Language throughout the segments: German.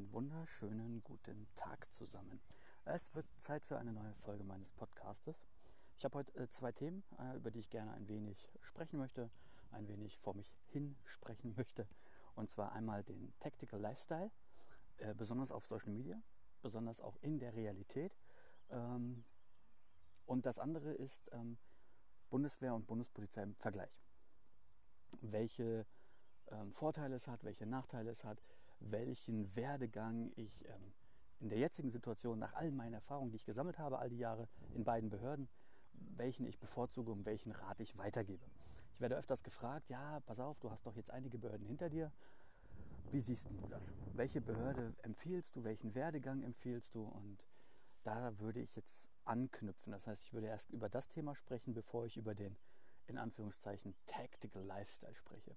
Einen wunderschönen guten Tag zusammen. Es wird Zeit für eine neue Folge meines Podcastes. Ich habe heute äh, zwei Themen, äh, über die ich gerne ein wenig sprechen möchte, ein wenig vor mich hin sprechen möchte. Und zwar einmal den Tactical Lifestyle, äh, besonders auf Social Media, besonders auch in der Realität. Ähm, und das andere ist ähm, Bundeswehr und Bundespolizei im Vergleich. Welche ähm, Vorteile es hat, welche Nachteile es hat, welchen Werdegang ich ähm, in der jetzigen Situation nach all meinen Erfahrungen, die ich gesammelt habe, all die Jahre in beiden Behörden, welchen ich bevorzuge und welchen Rat ich weitergebe. Ich werde öfters gefragt, ja, pass auf, du hast doch jetzt einige Behörden hinter dir. Wie siehst du das? Welche Behörde empfiehlst du? Welchen Werdegang empfiehlst du? Und da würde ich jetzt anknüpfen. Das heißt, ich würde erst über das Thema sprechen, bevor ich über den in Anführungszeichen Tactical Lifestyle spreche.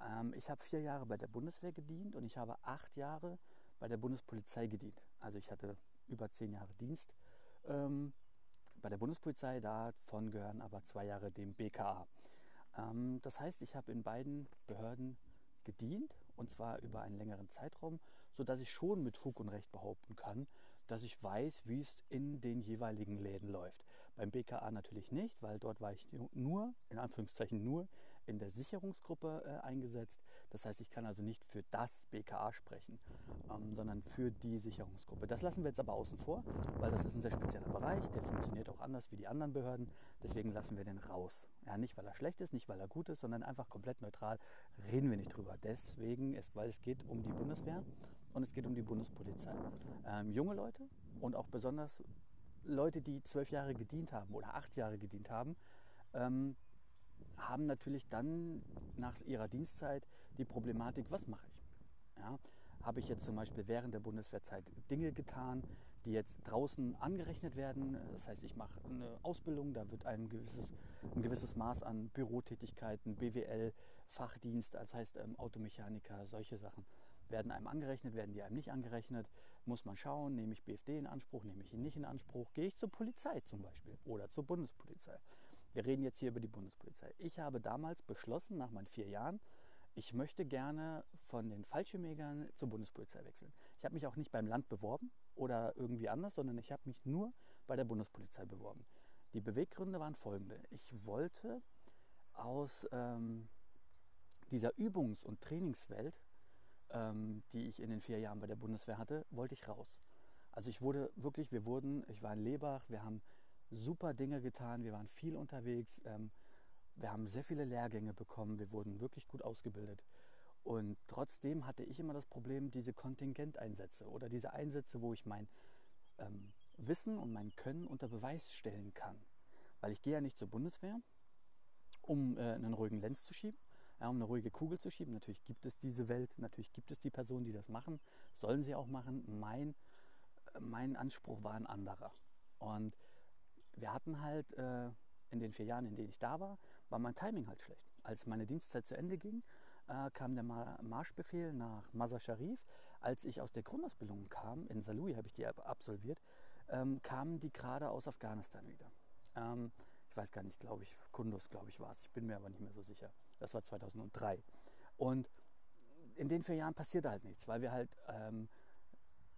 Ähm, ich habe vier Jahre bei der Bundeswehr gedient und ich habe acht Jahre bei der Bundespolizei gedient. Also ich hatte über zehn Jahre Dienst ähm, bei der Bundespolizei, davon gehören aber zwei Jahre dem BKA. Ähm, das heißt, ich habe in beiden Behörden gedient und zwar über einen längeren Zeitraum, sodass ich schon mit Fug und Recht behaupten kann, dass ich weiß, wie es in den jeweiligen Läden läuft. Beim BKA natürlich nicht, weil dort war ich nur, in Anführungszeichen nur, in der Sicherungsgruppe äh, eingesetzt. Das heißt, ich kann also nicht für das BKA sprechen, ähm, sondern für die Sicherungsgruppe. Das lassen wir jetzt aber außen vor, weil das ist ein sehr spezieller Bereich, der funktioniert auch anders wie die anderen Behörden. Deswegen lassen wir den raus. Ja, nicht, weil er schlecht ist, nicht, weil er gut ist, sondern einfach komplett neutral reden wir nicht drüber. Deswegen, ist, weil es geht um die Bundeswehr und es geht um die Bundespolizei. Ähm, junge Leute und auch besonders Leute, die zwölf Jahre gedient haben oder acht Jahre gedient haben, ähm, haben natürlich dann nach ihrer Dienstzeit die Problematik, was mache ich? Ja, habe ich jetzt zum Beispiel während der Bundeswehrzeit Dinge getan, die jetzt draußen angerechnet werden. Das heißt, ich mache eine Ausbildung, da wird ein gewisses, ein gewisses Maß an Bürotätigkeiten, BWL, Fachdienst, das heißt ähm, Automechaniker, solche Sachen werden einem angerechnet, werden die einem nicht angerechnet. Muss man schauen, nehme ich BFD in Anspruch, nehme ich ihn nicht in Anspruch, gehe ich zur Polizei zum Beispiel oder zur Bundespolizei. Wir reden jetzt hier über die Bundespolizei. Ich habe damals beschlossen, nach meinen vier Jahren, ich möchte gerne von den Fallschirmjägern zur Bundespolizei wechseln. Ich habe mich auch nicht beim Land beworben oder irgendwie anders, sondern ich habe mich nur bei der Bundespolizei beworben. Die Beweggründe waren folgende. Ich wollte aus ähm, dieser Übungs- und Trainingswelt, ähm, die ich in den vier Jahren bei der Bundeswehr hatte, wollte ich raus. Also ich wurde wirklich, wir wurden, ich war in Lebach, wir haben super Dinge getan, wir waren viel unterwegs. Ähm, wir haben sehr viele Lehrgänge bekommen, wir wurden wirklich gut ausgebildet. Und trotzdem hatte ich immer das Problem, diese Kontingenteinsätze oder diese Einsätze, wo ich mein ähm, Wissen und mein Können unter Beweis stellen kann. Weil ich gehe ja nicht zur Bundeswehr, um äh, einen ruhigen Lenz zu schieben, um eine ruhige Kugel zu schieben. Natürlich gibt es diese Welt, natürlich gibt es die Personen, die das machen, sollen sie auch machen. Mein, mein Anspruch war ein anderer. Und wir hatten halt äh, in den vier Jahren, in denen ich da war, war mein Timing halt schlecht. Als meine Dienstzeit zu Ende ging, äh, kam der Marschbefehl nach Mazar Sharif. Als ich aus der Grundausbildung kam, in Salui habe ich die absolviert, ähm, kamen die gerade aus Afghanistan wieder. Ähm, ich weiß gar nicht, glaube ich, Kundus, glaube ich, war es. Ich bin mir aber nicht mehr so sicher. Das war 2003. Und in den vier Jahren passierte halt nichts, weil wir halt ähm,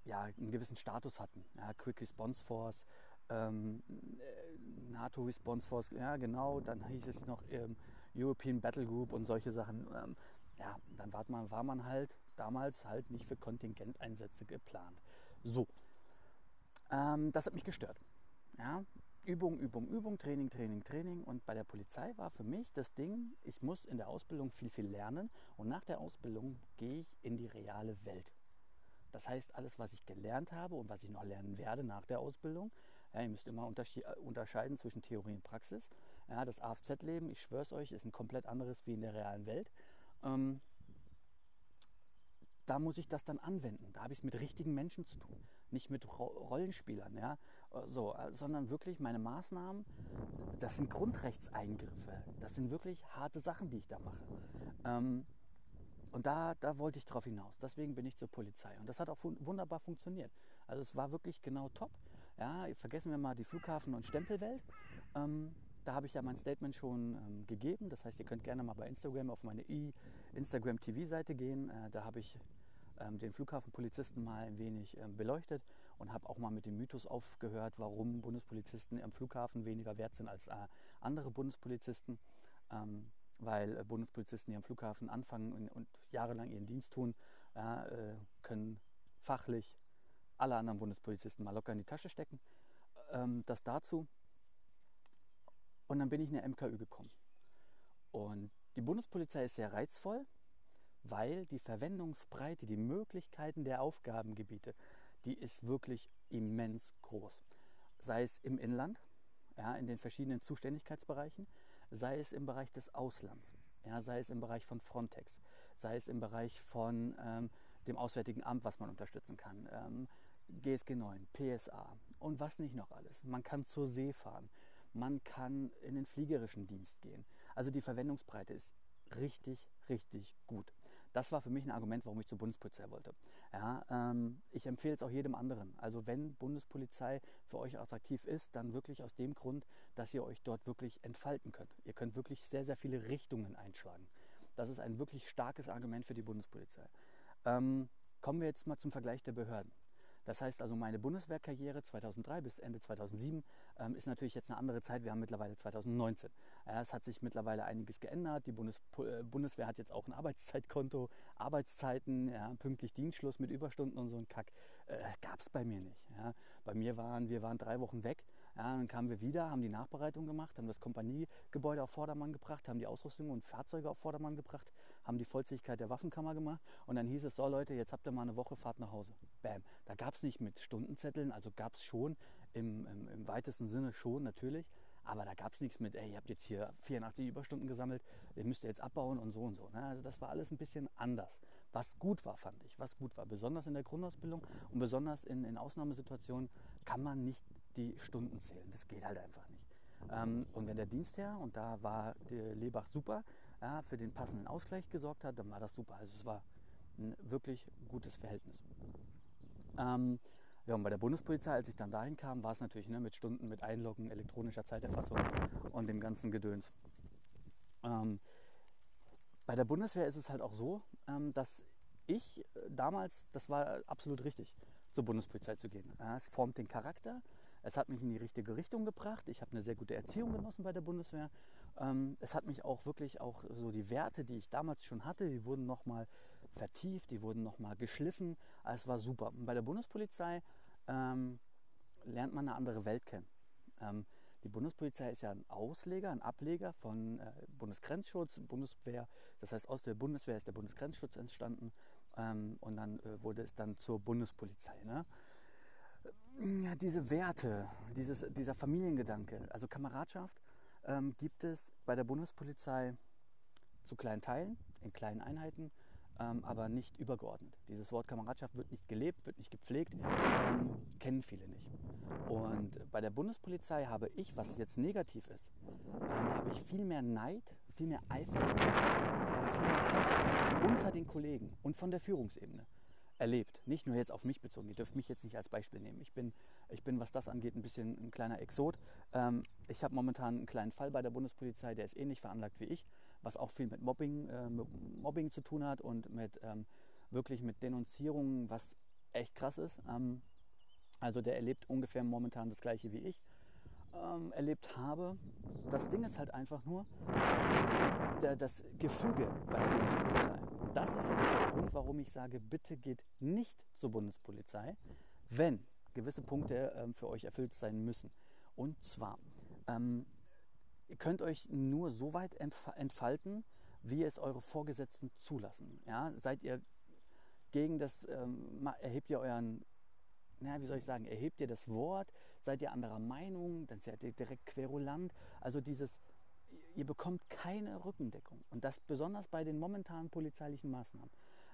ja, einen gewissen Status hatten. Ja, Quick Response Force, ähm, äh, NATO Response Force, ja genau, dann hieß es noch ähm, European Battle Group und solche Sachen. Ähm, ja, dann war man, war man halt damals halt nicht für Kontingenteinsätze geplant. So, ähm, das hat mich gestört. Ja, Übung, Übung, Übung, Training, Training, Training. Und bei der Polizei war für mich das Ding, ich muss in der Ausbildung viel, viel lernen. Und nach der Ausbildung gehe ich in die reale Welt. Das heißt, alles, was ich gelernt habe und was ich noch lernen werde nach der Ausbildung, ja, ihr müsst immer äh, unterscheiden zwischen Theorie und Praxis. Ja, das AFZ-Leben, ich schwöre es euch, ist ein komplett anderes wie in der realen Welt. Ähm, da muss ich das dann anwenden. Da habe ich es mit richtigen Menschen zu tun, nicht mit Rollenspielern, ja, so, äh, sondern wirklich meine Maßnahmen. Das sind Grundrechtseingriffe. Das sind wirklich harte Sachen, die ich da mache. Ähm, und da, da wollte ich drauf hinaus. Deswegen bin ich zur Polizei. Und das hat auch wunderbar funktioniert. Also es war wirklich genau top. Ja, vergessen wir mal die Flughafen- und Stempelwelt. Ähm, da habe ich ja mein Statement schon ähm, gegeben. Das heißt, ihr könnt gerne mal bei Instagram auf meine Instagram TV-Seite gehen. Äh, da habe ich ähm, den Flughafenpolizisten mal ein wenig ähm, beleuchtet und habe auch mal mit dem Mythos aufgehört, warum Bundespolizisten am Flughafen weniger wert sind als äh, andere Bundespolizisten. Ähm, weil äh, Bundespolizisten, die am Flughafen anfangen und, und jahrelang ihren Dienst tun, äh, können fachlich alle anderen Bundespolizisten mal locker in die Tasche stecken. Ähm, das dazu. Und dann bin ich in der MKÜ gekommen. Und die Bundespolizei ist sehr reizvoll, weil die Verwendungsbreite, die Möglichkeiten der Aufgabengebiete, die ist wirklich immens groß. Sei es im Inland, ja, in den verschiedenen Zuständigkeitsbereichen, sei es im Bereich des Auslands, ja, sei es im Bereich von Frontex, sei es im Bereich von ähm, dem Auswärtigen Amt, was man unterstützen kann, ähm, GSG 9, PSA und was nicht noch alles. Man kann zur See fahren, man kann in den fliegerischen Dienst gehen. Also die Verwendungsbreite ist richtig, richtig gut. Das war für mich ein Argument, warum ich zur Bundespolizei wollte. Ja, ähm, ich empfehle es auch jedem anderen. Also wenn Bundespolizei für euch attraktiv ist, dann wirklich aus dem Grund, dass ihr euch dort wirklich entfalten könnt. Ihr könnt wirklich sehr, sehr viele Richtungen einschlagen. Das ist ein wirklich starkes Argument für die Bundespolizei. Ähm, kommen wir jetzt mal zum Vergleich der Behörden. Das heißt also, meine Bundeswehrkarriere 2003 bis Ende 2007 ähm, ist natürlich jetzt eine andere Zeit. Wir haben mittlerweile 2019. Ja, es hat sich mittlerweile einiges geändert. Die Bundes äh, Bundeswehr hat jetzt auch ein Arbeitszeitkonto, Arbeitszeiten, ja, pünktlich Dienstschluss mit Überstunden und so ein Kack. Äh, Gab es bei mir nicht. Ja. Bei mir waren wir waren drei Wochen weg. Ja, dann kamen wir wieder, haben die Nachbereitung gemacht, haben das Kompaniegebäude auf Vordermann gebracht, haben die Ausrüstung und Fahrzeuge auf Vordermann gebracht, haben die Vollzähligkeit der Waffenkammer gemacht und dann hieß es, so Leute, jetzt habt ihr mal eine Woche Fahrt nach Hause. Bam. Da gab es nicht mit Stundenzetteln, also gab es schon im, im, im weitesten Sinne schon natürlich, aber da gab es nichts mit, ey, ihr habt jetzt hier 84 Überstunden gesammelt, ihr müsst jetzt abbauen und so und so. Ne? Also das war alles ein bisschen anders. Was gut war, fand ich, was gut war. Besonders in der Grundausbildung und besonders in, in Ausnahmesituationen kann man nicht die Stunden zählen. Das geht halt einfach nicht. Ähm, und wenn der Dienstherr, und da war Lebach super, ja, für den passenden Ausgleich gesorgt hat, dann war das super. Also es war ein wirklich gutes Verhältnis. Ähm, ja, und bei der Bundespolizei, als ich dann dahin kam, war es natürlich ne, mit Stunden, mit Einloggen, elektronischer Zeiterfassung und dem ganzen Gedöns. Ähm, bei der Bundeswehr ist es halt auch so, ähm, dass ich äh, damals, das war absolut richtig, zur Bundespolizei zu gehen. Ja, es formt den Charakter, es hat mich in die richtige Richtung gebracht. Ich habe eine sehr gute Erziehung genossen bei der Bundeswehr. Ähm, es hat mich auch wirklich auch so die Werte, die ich damals schon hatte, die wurden nochmal vertieft, die wurden nochmal geschliffen. Also es war super. Und bei der Bundespolizei ähm, lernt man eine andere Welt kennen. Ähm, die Bundespolizei ist ja ein Ausleger, ein Ableger von äh, Bundesgrenzschutz, Bundeswehr. Das heißt, aus der Bundeswehr ist der Bundesgrenzschutz entstanden ähm, und dann äh, wurde es dann zur Bundespolizei. Ne? Ja, diese Werte, dieses, dieser Familiengedanke, also Kameradschaft, ähm, gibt es bei der Bundespolizei zu kleinen Teilen, in kleinen Einheiten, ähm, aber nicht übergeordnet. Dieses Wort Kameradschaft wird nicht gelebt, wird nicht gepflegt, ähm, kennen viele nicht. Und bei der Bundespolizei habe ich, was jetzt negativ ist, ähm, habe ich viel mehr Neid, viel mehr Eifersucht, äh, viel mehr Hass unter den Kollegen und von der Führungsebene erlebt. Nicht nur jetzt auf mich bezogen. Ihr dürft mich jetzt nicht als Beispiel nehmen. Ich bin, ich bin was das angeht, ein bisschen ein kleiner Exot. Ähm, ich habe momentan einen kleinen Fall bei der Bundespolizei, der ist ähnlich veranlagt wie ich, was auch viel mit Mobbing, äh, Mobbing zu tun hat und mit ähm, wirklich mit Denunzierungen, was echt krass ist. Ähm, also der erlebt ungefähr momentan das gleiche wie ich ähm, erlebt habe. Das Ding ist halt einfach nur der, das Gefüge bei der Bundespolizei. Das ist jetzt der Grund, warum ich sage, bitte geht nicht zur Bundespolizei, wenn gewisse Punkte ähm, für euch erfüllt sein müssen. Und zwar, ähm, ihr könnt euch nur so weit entfalten, wie es eure Vorgesetzten zulassen. Ja? Seid ihr gegen das, ähm, erhebt ihr euren na, wie soll ich sagen, erhebt ihr das Wort, seid ihr anderer Meinung, dann seid ihr direkt querulant. Also dieses, ihr bekommt keine Rückendeckung. Und das besonders bei den momentanen polizeilichen Maßnahmen.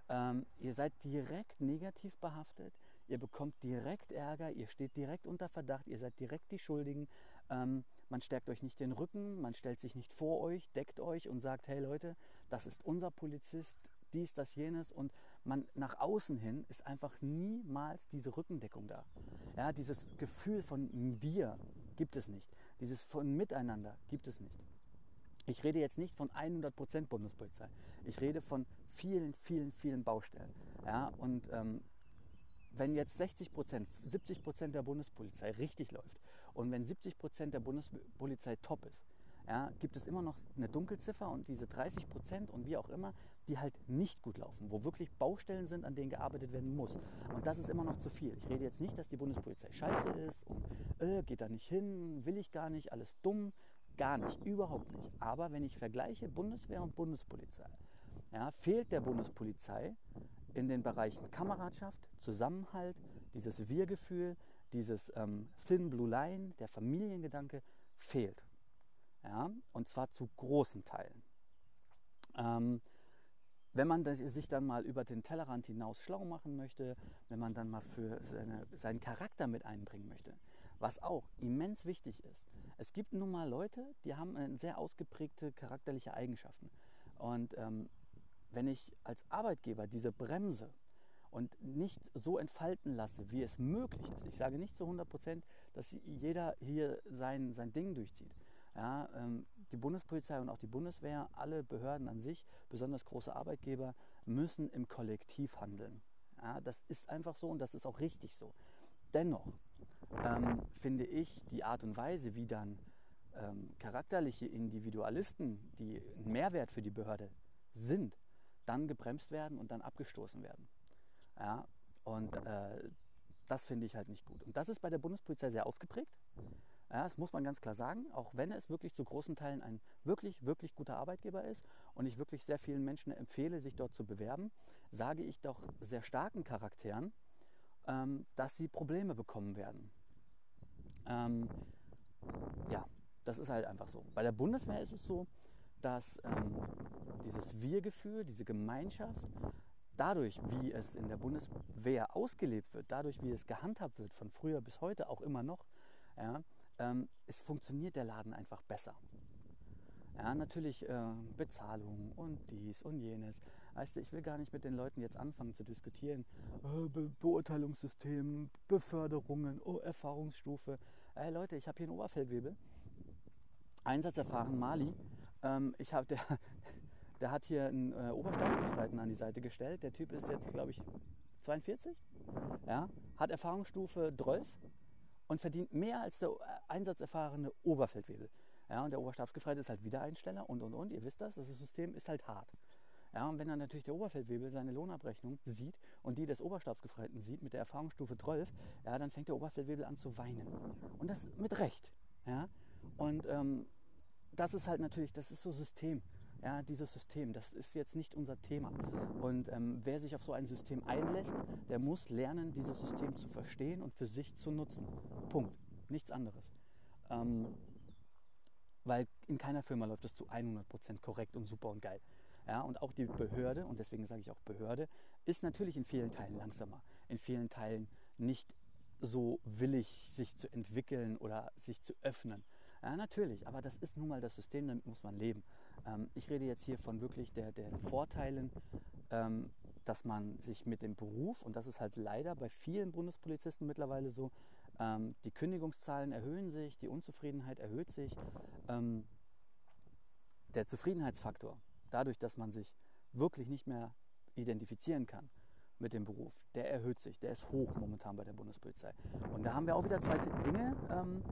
Ähm, ihr seid direkt negativ behaftet, ihr bekommt direkt Ärger, ihr steht direkt unter Verdacht, ihr seid direkt die Schuldigen. Ähm, man stärkt euch nicht den Rücken, man stellt sich nicht vor euch, deckt euch und sagt, hey Leute, das ist unser Polizist, dies, das, jenes. Und man nach außen hin ist einfach niemals diese Rückendeckung da. Ja, dieses Gefühl von wir gibt es nicht. Dieses von Miteinander gibt es nicht. Ich rede jetzt nicht von 100% Bundespolizei. Ich rede von vielen, vielen, vielen Baustellen. Ja, und ähm, wenn jetzt 60 Prozent, 70 Prozent der Bundespolizei richtig läuft und wenn 70 Prozent der Bundespolizei top ist, ja, gibt es immer noch eine Dunkelziffer und diese 30 Prozent und wie auch immer, die halt nicht gut laufen, wo wirklich Baustellen sind, an denen gearbeitet werden muss. Und das ist immer noch zu viel. Ich rede jetzt nicht, dass die Bundespolizei scheiße ist und äh, geht da nicht hin, will ich gar nicht, alles dumm, gar nicht, überhaupt nicht. Aber wenn ich vergleiche Bundeswehr und Bundespolizei, ja, fehlt der Bundespolizei in den Bereichen Kameradschaft, Zusammenhalt, dieses Wir-Gefühl, dieses ähm, Thin Blue Line, der Familiengedanke fehlt. Ja, und zwar zu großen Teilen. Ähm, wenn man sich dann mal über den Tellerrand hinaus schlau machen möchte, wenn man dann mal für seine, seinen Charakter mit einbringen möchte, was auch immens wichtig ist. Es gibt nun mal Leute, die haben sehr ausgeprägte charakterliche Eigenschaften. Und ähm, wenn ich als Arbeitgeber diese Bremse und nicht so entfalten lasse, wie es möglich ist, ich sage nicht zu 100 Prozent, dass jeder hier sein, sein Ding durchzieht. Ja, ähm, die Bundespolizei und auch die Bundeswehr, alle Behörden an sich, besonders große Arbeitgeber, müssen im Kollektiv handeln. Ja, das ist einfach so und das ist auch richtig so. Dennoch ähm, finde ich die Art und Weise, wie dann ähm, charakterliche Individualisten, die ein Mehrwert für die Behörde sind, dann gebremst werden und dann abgestoßen werden. Ja, und äh, das finde ich halt nicht gut. Und das ist bei der Bundespolizei sehr ausgeprägt. Ja, das muss man ganz klar sagen, auch wenn es wirklich zu großen Teilen ein wirklich, wirklich guter Arbeitgeber ist und ich wirklich sehr vielen Menschen empfehle, sich dort zu bewerben, sage ich doch sehr starken Charakteren, ähm, dass sie Probleme bekommen werden. Ähm, ja, das ist halt einfach so. Bei der Bundeswehr ist es so, dass ähm, dieses Wir-Gefühl, diese Gemeinschaft, dadurch, wie es in der Bundeswehr ausgelebt wird, dadurch, wie es gehandhabt wird, von früher bis heute auch immer noch, ja, ähm, es funktioniert der Laden einfach besser. Ja, natürlich äh, Bezahlung und dies und jenes. Weißt du, ich will gar nicht mit den Leuten jetzt anfangen zu diskutieren. Äh, Be Beurteilungssystem, Beförderungen, oh, Erfahrungsstufe. Ey Leute, ich habe hier einen Oberfeldwebel. Einsatzerfahren Mali. Ähm, ich habe der, der hat hier einen äh, Oberstabsbefreiten an die Seite gestellt. Der Typ ist jetzt, glaube ich, 42. Ja, hat Erfahrungsstufe 12 und verdient mehr als der äh, einsatzerfahrene Oberfeldwebel. Ja, und der Oberstabsgefreite ist halt Wiedereinsteller und und und. Ihr wisst das, das System ist halt hart. Ja, und wenn dann natürlich der Oberfeldwebel seine Lohnabrechnung sieht und die des Oberstabsgefreiten sieht mit der Erfahrungsstufe 12, ja, dann fängt der Oberfeldwebel an zu weinen. Und das mit Recht. Ja? Und ähm, das ist halt natürlich, das ist so System. Ja, dieses System, das ist jetzt nicht unser Thema. Und ähm, wer sich auf so ein System einlässt, der muss lernen, dieses System zu verstehen und für sich zu nutzen. Punkt. Nichts anderes. Ähm, weil in keiner Firma läuft es zu 100% korrekt und super und geil. Ja, und auch die Behörde, und deswegen sage ich auch Behörde, ist natürlich in vielen Teilen langsamer, in vielen Teilen nicht so willig, sich zu entwickeln oder sich zu öffnen. Ja, natürlich, aber das ist nun mal das System, damit muss man leben. Ähm, ich rede jetzt hier von wirklich der, der Vorteilen, ähm, dass man sich mit dem Beruf, und das ist halt leider bei vielen Bundespolizisten mittlerweile so, ähm, die Kündigungszahlen erhöhen sich, die Unzufriedenheit erhöht sich. Ähm, der Zufriedenheitsfaktor, dadurch, dass man sich wirklich nicht mehr identifizieren kann, mit dem Beruf, der erhöht sich, der ist hoch momentan bei der Bundespolizei. Und da haben wir auch wieder zwei Dinge. Ähm,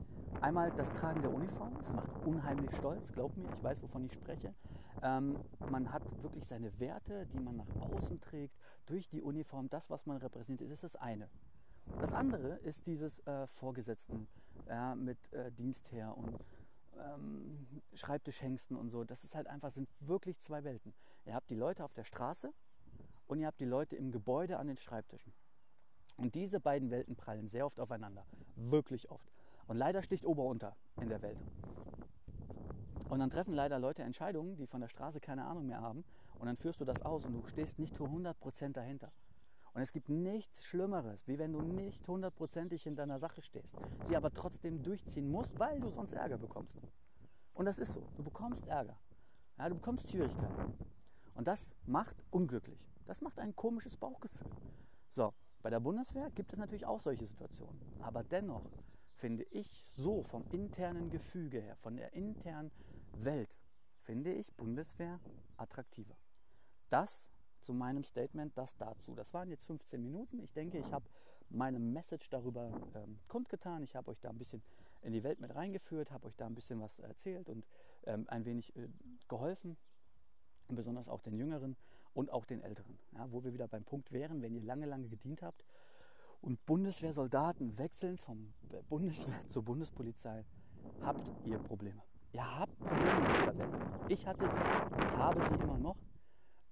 einmal das Tragen der Uniform, das macht unheimlich stolz, glaub mir, ich weiß, wovon ich spreche. Ähm, man hat wirklich seine Werte, die man nach außen trägt, durch die Uniform, das, was man repräsentiert, ist das eine. Das andere ist dieses äh, Vorgesetzten ja, mit äh, Dienstherr und ähm, Schreibtischhengsten und so. Das ist halt einfach, sind wirklich zwei Welten. Ihr habt die Leute auf der Straße, und ihr habt die Leute im Gebäude an den Schreibtischen. Und diese beiden Welten prallen sehr oft aufeinander. Wirklich oft. Und leider sticht Ober unter in der Welt. Und dann treffen leider Leute Entscheidungen, die von der Straße keine Ahnung mehr haben. Und dann führst du das aus und du stehst nicht zu 100% dahinter. Und es gibt nichts Schlimmeres, wie wenn du nicht hundertprozentig hinter einer Sache stehst, sie aber trotzdem durchziehen musst, weil du sonst Ärger bekommst. Und das ist so. Du bekommst Ärger. Ja, du bekommst Schwierigkeiten. Und das macht unglücklich. Das macht ein komisches Bauchgefühl. So, bei der Bundeswehr gibt es natürlich auch solche Situationen. Aber dennoch finde ich so vom internen Gefüge her, von der internen Welt, finde ich Bundeswehr attraktiver. Das zu meinem Statement das dazu. Das waren jetzt 15 Minuten. Ich denke, ich habe meine Message darüber ähm, kundgetan. Ich habe euch da ein bisschen in die Welt mit reingeführt, habe euch da ein bisschen was erzählt und ähm, ein wenig äh, geholfen, besonders auch den Jüngeren und auch den Älteren. Ja, wo wir wieder beim Punkt wären, wenn ihr lange, lange gedient habt und Bundeswehrsoldaten wechseln vom Bundeswehr zur Bundespolizei, habt ihr Probleme. Ihr habt Probleme mit dieser Welt. Ich hatte sie, ich habe sie immer noch.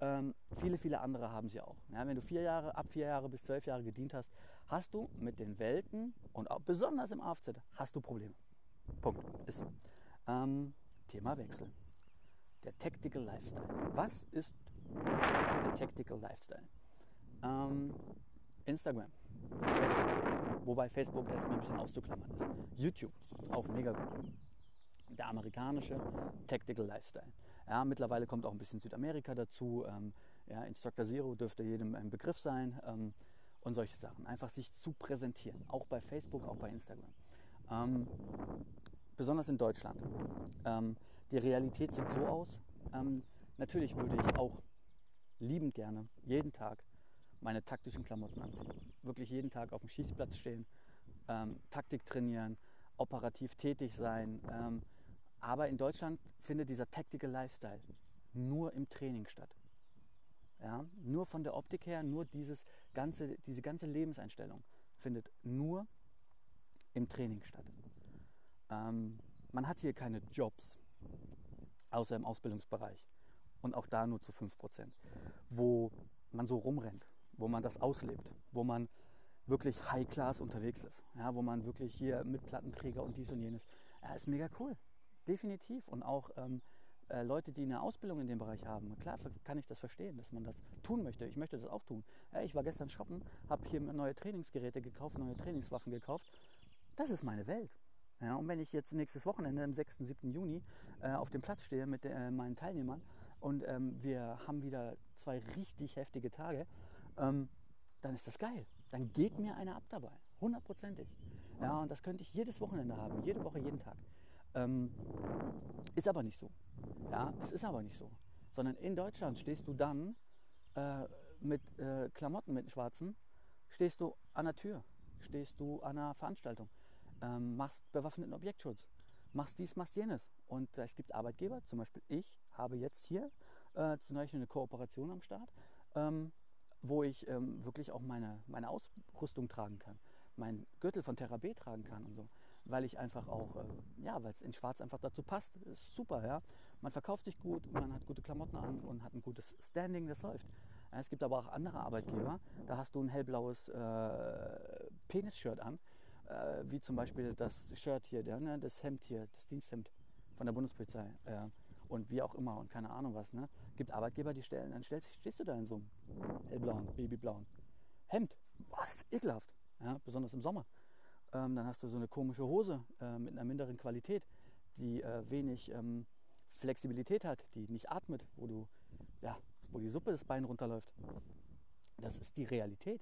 Ähm, viele, viele andere haben sie auch. Ja, wenn du vier Jahre, ab vier Jahre bis zwölf Jahre gedient hast, hast du mit den Welten und auch besonders im AFZ hast du Probleme. Punkt. Ist so. Ähm, Thema Wechsel. Der Tactical Lifestyle. Was ist der Tactical Lifestyle? Ähm, Instagram, Facebook, wobei Facebook erstmal ein bisschen auszuklammern ist. YouTube, auch mega gut. Der amerikanische Tactical Lifestyle. Ja, mittlerweile kommt auch ein bisschen Südamerika dazu. Ähm, ja, Instructor Zero dürfte jedem ein Begriff sein ähm, und solche Sachen. Einfach sich zu präsentieren, auch bei Facebook, auch bei Instagram. Ähm, besonders in Deutschland. Ähm, die Realität sieht so aus. Ähm, natürlich würde ich auch liebend gerne jeden Tag meine taktischen Klamotten anziehen. Wirklich jeden Tag auf dem Schießplatz stehen, ähm, Taktik trainieren, operativ tätig sein, aber in Deutschland findet dieser Tactical Lifestyle nur im Training statt. Ja, nur von der Optik her, nur dieses ganze, diese ganze Lebenseinstellung findet nur im Training statt. Ähm, man hat hier keine Jobs, außer im Ausbildungsbereich. Und auch da nur zu 5%. Wo man so rumrennt, wo man das auslebt, wo man wirklich High-Class unterwegs ist. Ja, wo man wirklich hier mit Plattenträger und dies und jenes. Ja, ist mega cool definitiv. Und auch ähm, äh, Leute, die eine Ausbildung in dem Bereich haben, klar kann ich das verstehen, dass man das tun möchte. Ich möchte das auch tun. Ja, ich war gestern shoppen, habe hier neue Trainingsgeräte gekauft, neue Trainingswaffen gekauft. Das ist meine Welt. Ja, und wenn ich jetzt nächstes Wochenende, am 6. 7. Juni, äh, auf dem Platz stehe mit äh, meinen Teilnehmern und ähm, wir haben wieder zwei richtig heftige Tage, ähm, dann ist das geil. Dann geht mir einer ab dabei. Hundertprozentig. Ja, und das könnte ich jedes Wochenende haben, jede Woche, jeden Tag. Ähm, ist aber nicht so. Ja, es ist aber nicht so. Sondern in Deutschland stehst du dann äh, mit äh, Klamotten, mit schwarzen, stehst du an der Tür, stehst du an einer Veranstaltung, ähm, machst bewaffneten Objektschutz, machst dies, machst jenes. Und äh, es gibt Arbeitgeber, zum Beispiel ich habe jetzt hier äh, zum Beispiel eine Kooperation am Start, ähm, wo ich ähm, wirklich auch meine, meine Ausrüstung tragen kann, meinen Gürtel von B tragen kann und so weil ich einfach auch, äh, ja, weil es in Schwarz einfach dazu passt. Ist super, ja. Man verkauft sich gut, man hat gute Klamotten an und hat ein gutes Standing, das läuft. Es gibt aber auch andere Arbeitgeber, da hast du ein hellblaues äh, Penis-Shirt an, äh, wie zum Beispiel das Shirt hier, der, ne, das Hemd hier, das Diensthemd von der Bundespolizei. Äh, und wie auch immer und keine Ahnung was. Ne? Gibt Arbeitgeber, die stellen, dann stellst, stehst du da in so einem hellblauen, babyblauen Hemd. Ist ekelhaft. Ja, besonders im Sommer. Ähm, dann hast du so eine komische Hose äh, mit einer minderen Qualität, die äh, wenig ähm, Flexibilität hat, die nicht atmet, wo, du, ja, wo die Suppe das Bein runterläuft. Das ist die Realität.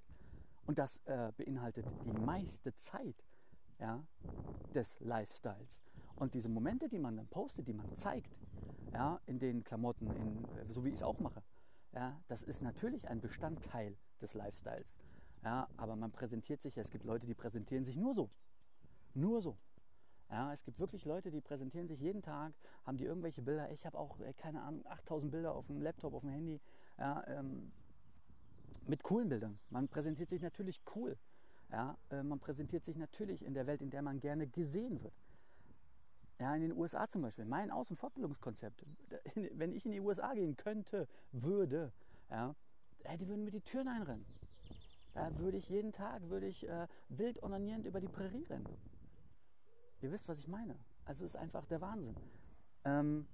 Und das äh, beinhaltet die meiste Zeit ja, des Lifestyles. Und diese Momente, die man dann postet, die man zeigt, ja, in den Klamotten, in, so wie ich es auch mache, ja, das ist natürlich ein Bestandteil des Lifestyles. Ja, aber man präsentiert sich, es gibt Leute, die präsentieren sich nur so. Nur so. Ja, es gibt wirklich Leute, die präsentieren sich jeden Tag, haben die irgendwelche Bilder. Ich habe auch, äh, keine Ahnung, 8000 Bilder auf dem Laptop, auf dem Handy. Ja, ähm, mit coolen Bildern. Man präsentiert sich natürlich cool. Ja, äh, man präsentiert sich natürlich in der Welt, in der man gerne gesehen wird. Ja, in den USA zum Beispiel. Mein Aus- und Fortbildungskonzept. Wenn ich in die USA gehen könnte, würde, ja, die würden mir die Türen einrennen. Da würde ich jeden Tag würde ich äh, wild onanierend über die Prärie rennen. Ihr wisst, was ich meine. Also es ist einfach der Wahnsinn. Ähm,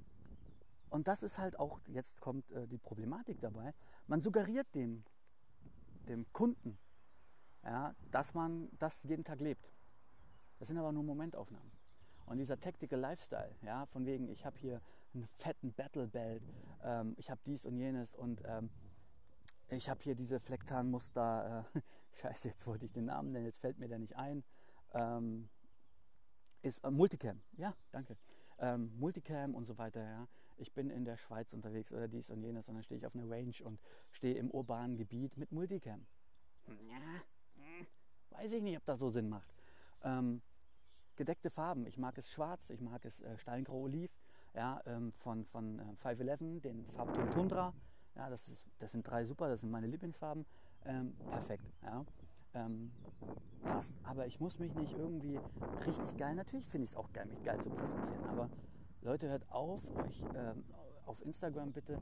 und das ist halt auch, jetzt kommt äh, die Problematik dabei, man suggeriert dem, dem Kunden, ja, dass man das jeden Tag lebt. Das sind aber nur Momentaufnahmen. Und dieser Tactical Lifestyle, ja, von wegen, ich habe hier einen fetten Battle Belt, ähm, ich habe dies und jenes und ähm, ich habe hier diese Flecktarnmuster. Äh, scheiße, jetzt wollte ich den Namen nennen, jetzt fällt mir der nicht ein. Ähm, ist äh, Multicam, ja, danke. Ähm, Multicam und so weiter, ja. ich bin in der Schweiz unterwegs oder dies und jenes, sondern stehe ich auf einer Range und stehe im urbanen Gebiet mit Multicam. Ja, hm, weiß ich nicht, ob das so Sinn macht. Ähm, gedeckte Farben, ich mag es schwarz, ich mag es äh, steingrau oliv, ja, ähm, von, von äh, 511, den Farbton Tundra. Ja, das, ist, das sind drei super, das sind meine Lieblingsfarben. Ähm, perfekt. Ja. Ähm, passt. Aber ich muss mich nicht irgendwie richtig geil, natürlich finde ich es auch geil, mich geil zu präsentieren, aber Leute, hört auf, euch ähm, auf Instagram bitte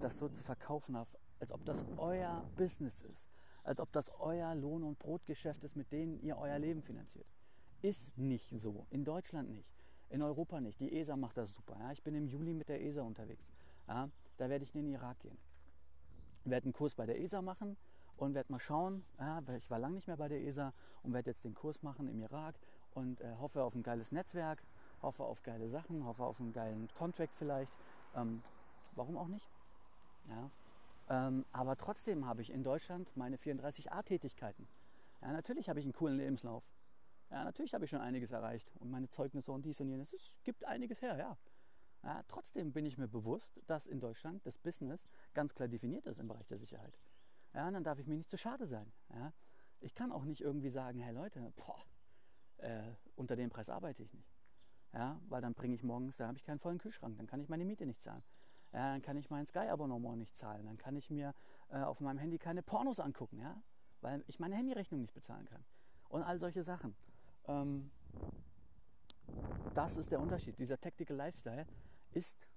das so zu verkaufen, als ob das euer Business ist. Als ob das euer Lohn- und Brotgeschäft ist, mit denen ihr euer Leben finanziert. Ist nicht so. In Deutschland nicht. In Europa nicht. Die ESA macht das super. Ja? Ich bin im Juli mit der ESA unterwegs. Ja? Da werde ich in den Irak gehen. Werde einen Kurs bei der ESA machen und werde mal schauen. Ja, ich war lange nicht mehr bei der ESA und werde jetzt den Kurs machen im Irak und äh, hoffe auf ein geiles Netzwerk hoffe auf geile Sachen, hoffe auf einen geilen Contract vielleicht. Ähm, warum auch nicht? Ja. Ähm, aber trotzdem habe ich in Deutschland meine 34a-Tätigkeiten. Ja, natürlich habe ich einen coolen Lebenslauf. Ja, natürlich habe ich schon einiges erreicht und meine Zeugnisse und dies und jenes. Es gibt einiges her, ja. Ja. Trotzdem bin ich mir bewusst, dass in Deutschland das Business ganz klar definiert ist im Bereich der Sicherheit. Ja, dann darf ich mir nicht zu schade sein. Ja. Ich kann auch nicht irgendwie sagen, hey Leute, boah, äh, unter dem Preis arbeite ich nicht. Ja, weil dann bringe ich morgens, da habe ich keinen vollen Kühlschrank, dann kann ich meine Miete nicht zahlen. Ja, dann kann ich mein Sky-Abonnement nicht zahlen, dann kann ich mir äh, auf meinem Handy keine Pornos angucken, ja, weil ich meine Handyrechnung nicht bezahlen kann. Und all solche Sachen. Ähm, das ist der Unterschied. Dieser Tactical Lifestyle ist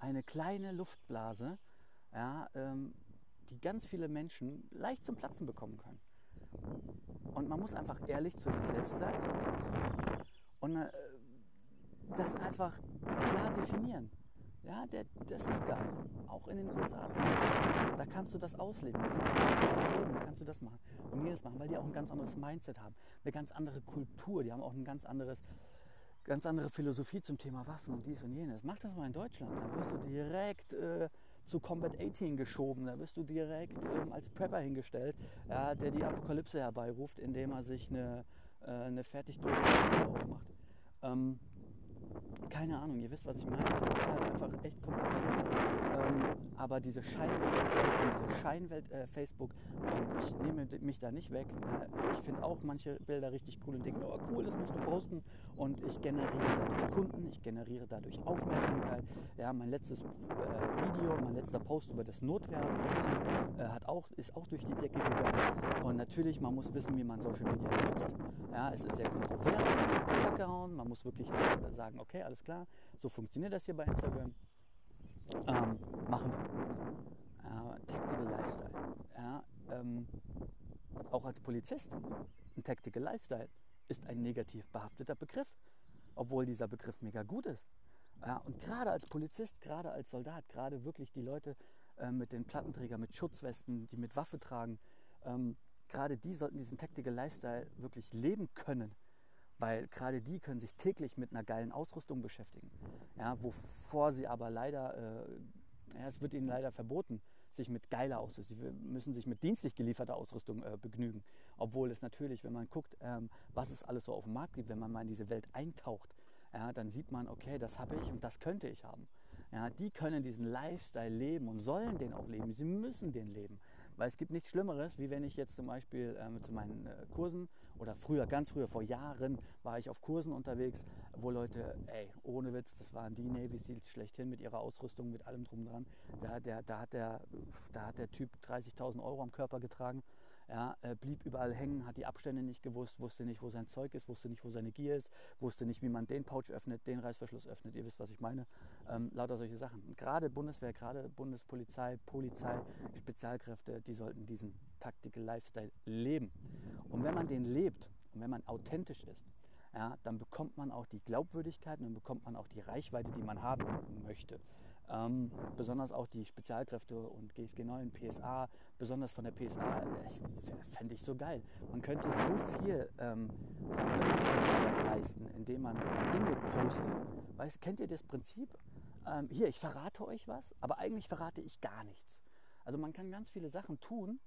eine kleine Luftblase, ja, ähm, die ganz viele Menschen leicht zum Platzen bekommen können. Und man muss einfach ehrlich zu sich selbst sein und äh, das einfach klar definieren. Ja, der, das ist geil. Auch in den USA zum Beispiel. Da kannst du das ausleben. Da kannst du das leben, da kannst du das machen und jedes machen, weil die auch ein ganz anderes Mindset haben. Eine ganz andere Kultur. Die haben auch ein ganz anderes, ganz andere Philosophie zum Thema Waffen und dies und jenes. Mach das mal in Deutschland. Da wirst du direkt äh, zu Combat 18 geschoben. Da wirst du direkt ähm, als Prepper hingestellt, ja, der die Apokalypse herbeiruft, indem er sich eine, äh, eine Fertigdose aufmacht. Ähm, keine Ahnung, ihr wisst, was ich meine. Das ist halt einfach echt kompliziert. Ähm, aber diese Scheinwelt, diese Scheinwelt äh, Facebook, ähm, ich nehme mich da nicht weg. Äh, ich finde auch manche Bilder richtig cool und denke, oh cool, das musst du posten. Und ich generiere dadurch Kunden, ich generiere dadurch Aufmerksamkeit. Ja, mein letztes äh, Video, mein letzter Post über das Notwehrprinzip äh, auch, ist auch durch die Decke gegangen. Und natürlich, man muss wissen, wie man Social Media nutzt. Ja, es ist sehr kontrovers, man muss auf die Kacke hauen, man muss wirklich halt sagen, okay, alles klar, so funktioniert das hier bei Instagram. Ähm, machen wir. Äh, Tactical Lifestyle. Ja, ähm, auch als Polizist, ein Tactical Lifestyle ist ein negativ behafteter Begriff, obwohl dieser Begriff mega gut ist. Ja, und gerade als Polizist, gerade als Soldat, gerade wirklich die Leute äh, mit den Plattenträgern, mit Schutzwesten, die mit Waffe tragen, ähm, gerade die sollten diesen Tactical Lifestyle wirklich leben können weil gerade die können sich täglich mit einer geilen Ausrüstung beschäftigen. Ja, wovor sie aber leider, äh, ja, es wird ihnen leider verboten, sich mit geiler Ausrüstung, sie müssen sich mit dienstlich gelieferter Ausrüstung äh, begnügen. Obwohl es natürlich, wenn man guckt, ähm, was es alles so auf dem Markt gibt, wenn man mal in diese Welt eintaucht, ja, dann sieht man, okay, das habe ich und das könnte ich haben. Ja, die können diesen Lifestyle leben und sollen den auch leben. Sie müssen den leben. Weil es gibt nichts Schlimmeres, wie wenn ich jetzt zum Beispiel ähm, zu meinen äh, Kursen oder früher, ganz früher, vor Jahren, war ich auf Kursen unterwegs, wo Leute, ey, ohne Witz, das waren die Navy Seals schlechthin mit ihrer Ausrüstung, mit allem drum dran. Da, der, da, hat, der, da hat der Typ 30.000 Euro am Körper getragen ja, äh, blieb überall hängen, hat die Abstände nicht gewusst, wusste nicht, wo sein Zeug ist, wusste nicht, wo seine Gier ist, wusste nicht, wie man den Pouch öffnet, den Reißverschluss öffnet. Ihr wisst, was ich meine. Ähm, lauter solche Sachen. Gerade Bundeswehr, gerade Bundespolizei, Polizei, Spezialkräfte, die sollten diesen Tactical Lifestyle leben. Und wenn man den lebt und wenn man authentisch ist, ja, dann bekommt man auch die Glaubwürdigkeit und dann bekommt man auch die Reichweite, die man haben möchte. Ähm, besonders auch die Spezialkräfte und GSG 9, PSA, besonders von der PSA, fände ich so geil. Man könnte so viel ähm, leisten, indem man Dinge postet. Weißt, kennt ihr das Prinzip? Ähm, hier, ich verrate euch was, aber eigentlich verrate ich gar nichts. Also man kann ganz viele Sachen tun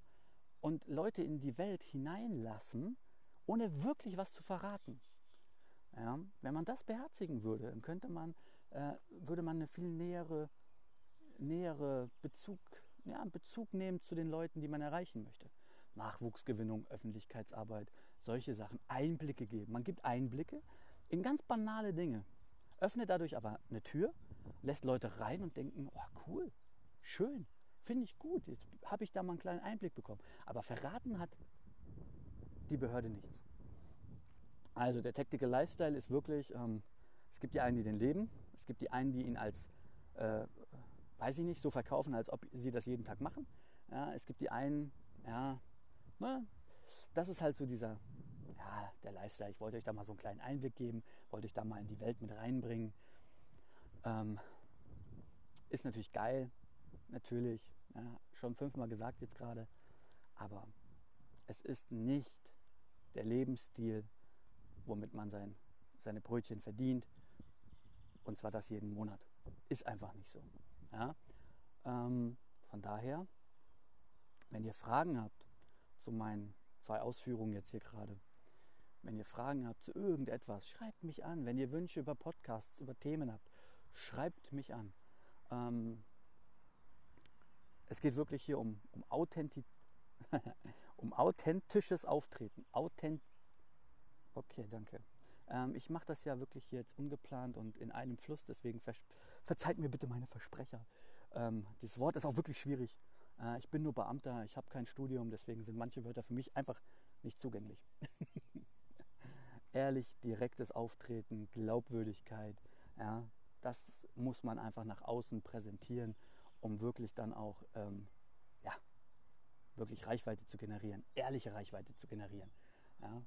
und Leute in die Welt hineinlassen, ohne wirklich was zu verraten. Ja, wenn man das beherzigen würde, dann könnte man äh, würde man eine viel nähere, nähere Bezug, ja, Bezug nehmen zu den Leuten, die man erreichen möchte. Nachwuchsgewinnung, Öffentlichkeitsarbeit, solche Sachen, Einblicke geben. Man gibt Einblicke in ganz banale Dinge, öffnet dadurch aber eine Tür, lässt Leute rein und denken, oh cool, schön, finde ich gut, jetzt habe ich da mal einen kleinen Einblick bekommen. Aber verraten hat die Behörde nichts. Also der Tactical Lifestyle ist wirklich, ähm, es gibt die einen, die den leben, es gibt die einen, die ihn als, äh, weiß ich nicht, so verkaufen, als ob sie das jeden Tag machen. Ja, es gibt die einen, ja, ne, das ist halt so dieser, ja, der Lifestyle. Ich wollte euch da mal so einen kleinen Einblick geben, wollte euch da mal in die Welt mit reinbringen. Ähm, ist natürlich geil, natürlich, ja, schon fünfmal gesagt jetzt gerade, aber es ist nicht der Lebensstil, womit man sein, seine Brötchen verdient. Und zwar das jeden Monat. Ist einfach nicht so. Ja? Ähm, von daher, wenn ihr Fragen habt zu meinen zwei Ausführungen jetzt hier gerade, wenn ihr Fragen habt zu irgendetwas, schreibt mich an. Wenn ihr Wünsche über Podcasts, über Themen habt, schreibt mich an. Ähm, es geht wirklich hier um, um, Authentiz um authentisches Auftreten. Authent okay, danke. Ähm, ich mache das ja wirklich jetzt ungeplant und in einem Fluss, deswegen verzeiht mir bitte meine Versprecher. Ähm, dieses Wort ist auch wirklich schwierig. Äh, ich bin nur Beamter, ich habe kein Studium, deswegen sind manche Wörter für mich einfach nicht zugänglich. Ehrlich, direktes Auftreten, Glaubwürdigkeit, ja, das muss man einfach nach außen präsentieren, um wirklich dann auch ähm, ja, wirklich Reichweite zu generieren, ehrliche Reichweite zu generieren. Ja.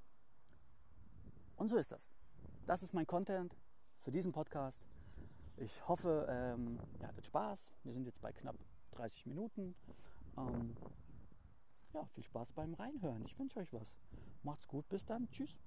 Und so ist das. Das ist mein Content für diesen Podcast. Ich hoffe, ähm, ihr hattet Spaß. Wir sind jetzt bei knapp 30 Minuten. Ähm, ja, viel Spaß beim Reinhören. Ich wünsche euch was. Macht's gut. Bis dann. Tschüss.